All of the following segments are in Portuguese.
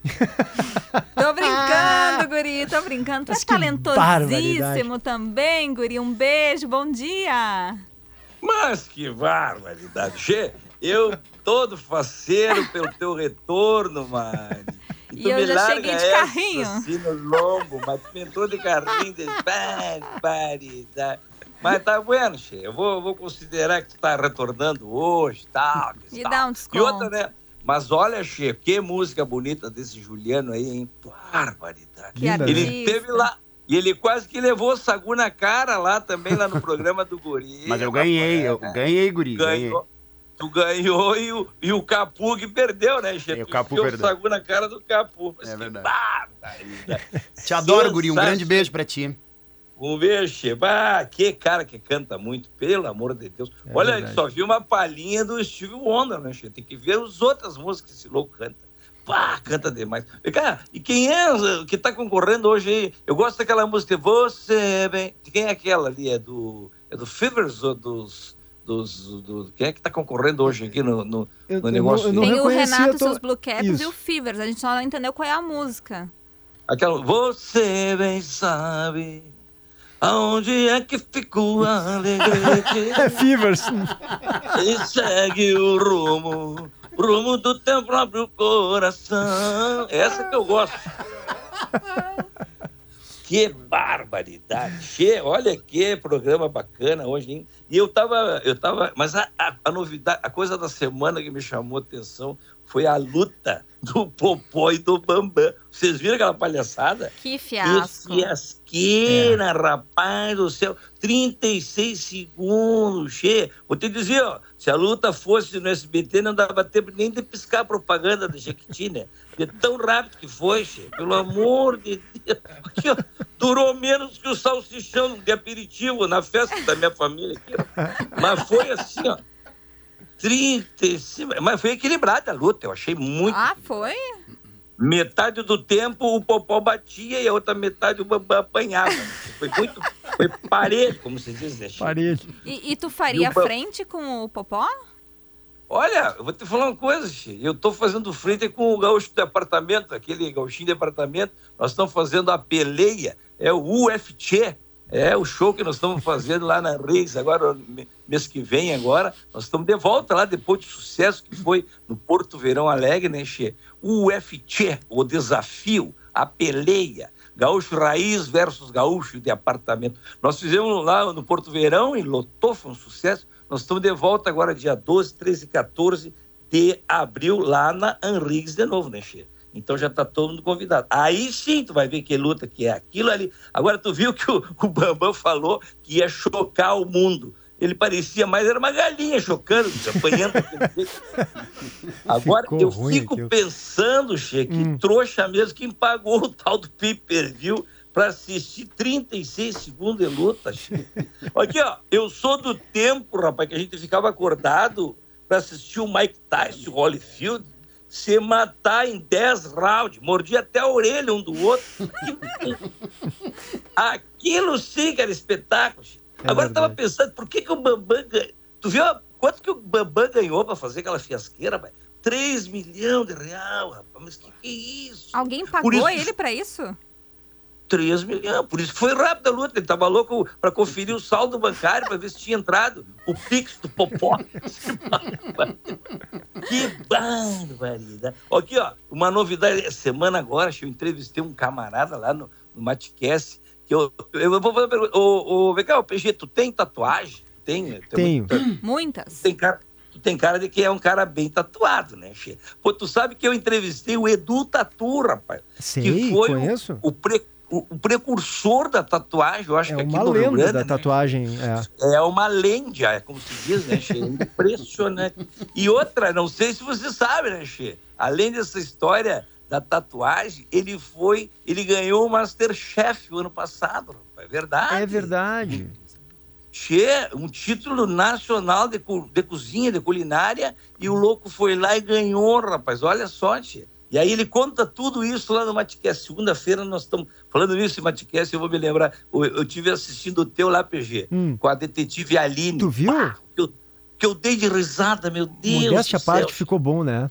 tô brincando, guri, tô brincando. Tu é talentosíssimo também, guri. Um beijo, bom dia. Mas que barbaridade. Che, eu todo faceiro pelo teu retorno, Mari. E, e eu já cheguei de carrinho. Assim no lombo, mas tu entrou de carrinho, de barbaridade. Mas tá bueno, che. Eu vou, vou considerar que tu tá retornando hoje, tal. Me tal. dá um desconto. E outra, né? Mas olha, Che, que música bonita desse Juliano aí, hein? Barbaridade. Que ele teve lá. E ele quase que levou o Sagu na cara lá também, lá no programa do Guri. Mas eu ganhei, eu ganhei, Guri. Ganhou. Ganhei. Tu ganhou e o, e o Capu que perdeu, né, Che? É, o Capu perdeu. o Sagu na cara do Capu. Mas É que verdade. barbaridade. Te adoro, Guri. Um grande beijo pra ti. Um beijo, Che. Ah, que cara que canta muito, pelo amor de Deus. É Olha, verdade. só vi uma palhinha do Steve Wonder, né, Che? Tem que ver as outras músicas que esse louco canta. Pá, canta demais. E, cara, e quem é que tá concorrendo hoje aí? Eu gosto daquela música Você Bem. De quem é aquela ali? É do, é do Fivers ou dos. dos do, quem é que tá concorrendo hoje aqui no, no, Eu- no eu negócio? não- eu não Tem o Renato eu tô- seus Blue Caps e o Fivers. A gente só não entendeu qual é a música. Aquela. Você bem sabe. Aonde é que ficou a alegrete? É Fevers. E segue o rumo, rumo do teu próprio coração. Essa que eu gosto. Que barbaridade. Che, olha que programa bacana hoje, hein? E eu tava, eu tava, mas a, a, a novidade, a coisa da semana que me chamou a atenção foi a luta do Popó e do Bambam. Vocês viram aquela palhaçada? Que fiasco. Que asqueira, rapaz do céu. 36 segundos, che. Vou te dizer, ó, se a luta fosse no SBT, não dava tempo nem de piscar a propaganda da Jequiti, né? De tão rápido que foi, che. Pelo amor de Deus. Aqui, ó, durou menos que o salsichão de aperitivo na festa da minha família aqui, ó. Mas foi assim, ó. 35. Mas foi equilibrada a luta, eu achei muito. Ah, foi? Metade do tempo o Popó batia e a outra metade o Bambam apanhava. Foi muito. Foi parelho, como se diz, né? Parede. E, e tu faria E frente com o Popó? Olha, eu vou te falar uma coisa, Chico. Eu estou fazendo frente com o gaúcho de apartamento, aquele gauchinho de apartamento. Nós estamos fazendo a peleia, é o UFC. É o show que nós estamos fazendo lá na Reis, agora, mês que vem, agora. Nós estamos de volta lá, depois do sucesso que foi no Porto Verão Alegre, né, Che? O UFC, o desafio, a peleia. Gaúcho Raiz versus Gaúcho de apartamento. Nós fizemos lá no Porto Verão e lotou, foi um sucesso. Nós estamos de volta agora, dia 12, 13 e 14 de abril, lá na Henriques de novo, né, Che? Então já está todo mundo convidado. Aí sim tu vai ver que luta que é aquilo ali. Agora tu viu que o, o Bambam falou que ia chocar o mundo. Ele parecia mais, era uma galinha chocando, apanhando. Agora Ficou eu fico aquilo. pensando, Che, que Hum. trouxa mesmo, quem pagou o tal do pay-per-view para assistir 36 segundos de luta. Che. Aqui, ó, eu sou do tempo, rapaz, que a gente ficava acordado para assistir o Mike Tyson, o Holyfield, se matar em 10 rounds, mordia até a orelha um do outro. Aquilo sim que era espetáculo. É Agora eu tava verdade. pensando, por que, que o Bambam ganhou? Tu viu quanto que o Bambam ganhou para fazer aquela fiasqueira, rapaz? 3 milhões de real, rapaz. Mas que que é isso? Alguém pagou isso- ele pra isso? 3 milhões. Por isso que foi rápida a luta. Ele tava louco para conferir o saldo bancário para ver se tinha entrado o Pix do Popó. que barbaridade. Aqui, ó, uma novidade. Essa Semana agora, eu entrevistei um camarada lá no, no Matcast. Que eu, eu vou fazer uma pergunta. Ô, ô, vem cá, ô, PG, tu tem tatuagem? Tem? Tenho. Muitas. tem cara, tu tem cara de que é um cara bem tatuado, né, Che? Pô, tu sabe que eu entrevistei o Edu Tatu, rapaz. Sei, foi o- conheço. O, pre- o- o precursor da tatuagem, eu acho É que aqui no Rio lenda Grande, da né? tatuagem. É. É uma lenda, é como se diz, né, Che? Impressionante. E outra, não sei se você sabe, né, Che? Além dessa história da tatuagem, ele foi, ele ganhou o Masterchef o ano passado. É verdade. É verdade. Che, um título nacional de, de cozinha, de culinária, e o louco foi lá e ganhou, rapaz. Olha só, Che. E aí ele conta tudo isso lá no Matcast. Segunda-feira nós estamos falando nisso em Matcast, eu vou me lembrar. Eu, eu tive assistindo o teu lá, PG, Hum. com a detetive Aline. Tu viu? Pá, que, eu, que eu dei de risada, meu Deus Modéstia à do céu. parte ficou bom, né?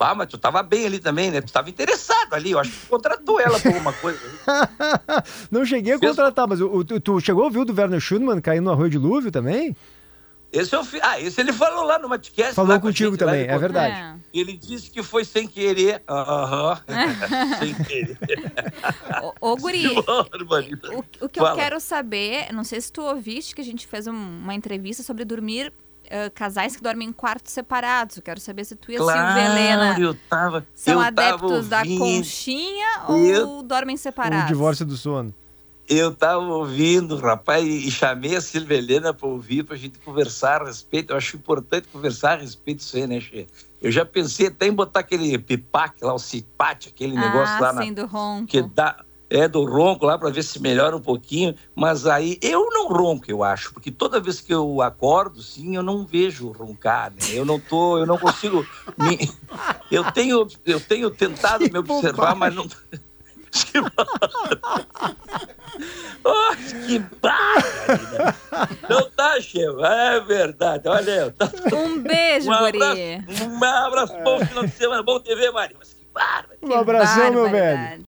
Ah, mas tu tava bem ali também, né? Tu tava interessado ali. Eu acho que tu contratou ela por alguma coisa. não cheguei a contratar, mas o, tu, tu, chegou a ouvir o do Werner Schumann caindo no arroio de Lúvio também? Esse eu fi... Ah, esse ele falou lá no Matcast. Falou contigo gente, também, é verdade. É. Ele disse que foi sem querer. Aham. sem querer. ô, ô Guri, o, o, que Fala. eu quero saber, não sei se tu ouviste que a gente fez um, uma entrevista sobre dormir Uh, casais que dormem em quartos separados. Eu quero saber se tu e a claro, Silvia Helena eu tava, são eu adeptos da conchinha eu, ou dormem separados? O divórcio do sono. Eu estava ouvindo, rapaz, e chamei a Silvia Helena para ouvir, para a gente conversar a respeito. Eu acho importante conversar a respeito disso aí, né, Che? Eu já pensei até em botar aquele pipac lá, o cipate, aquele ah, negócio lá sim, na, do ronco. que dá é do ronco lá para ver se melhora um pouquinho, mas aí eu não ronco, eu acho, porque toda vez que eu acordo, sim, eu não vejo roncar, né? Eu não tô, eu não consigo me... eu tenho eu tenho tentado me observar, mas não oh, que barra! Não tá, chefe. É verdade. Olha eu. Tá... Um beijo, um abraço, Um abraço, bom final de semana, bom TV, Maria. Mas que barra! Um abração, meu velho.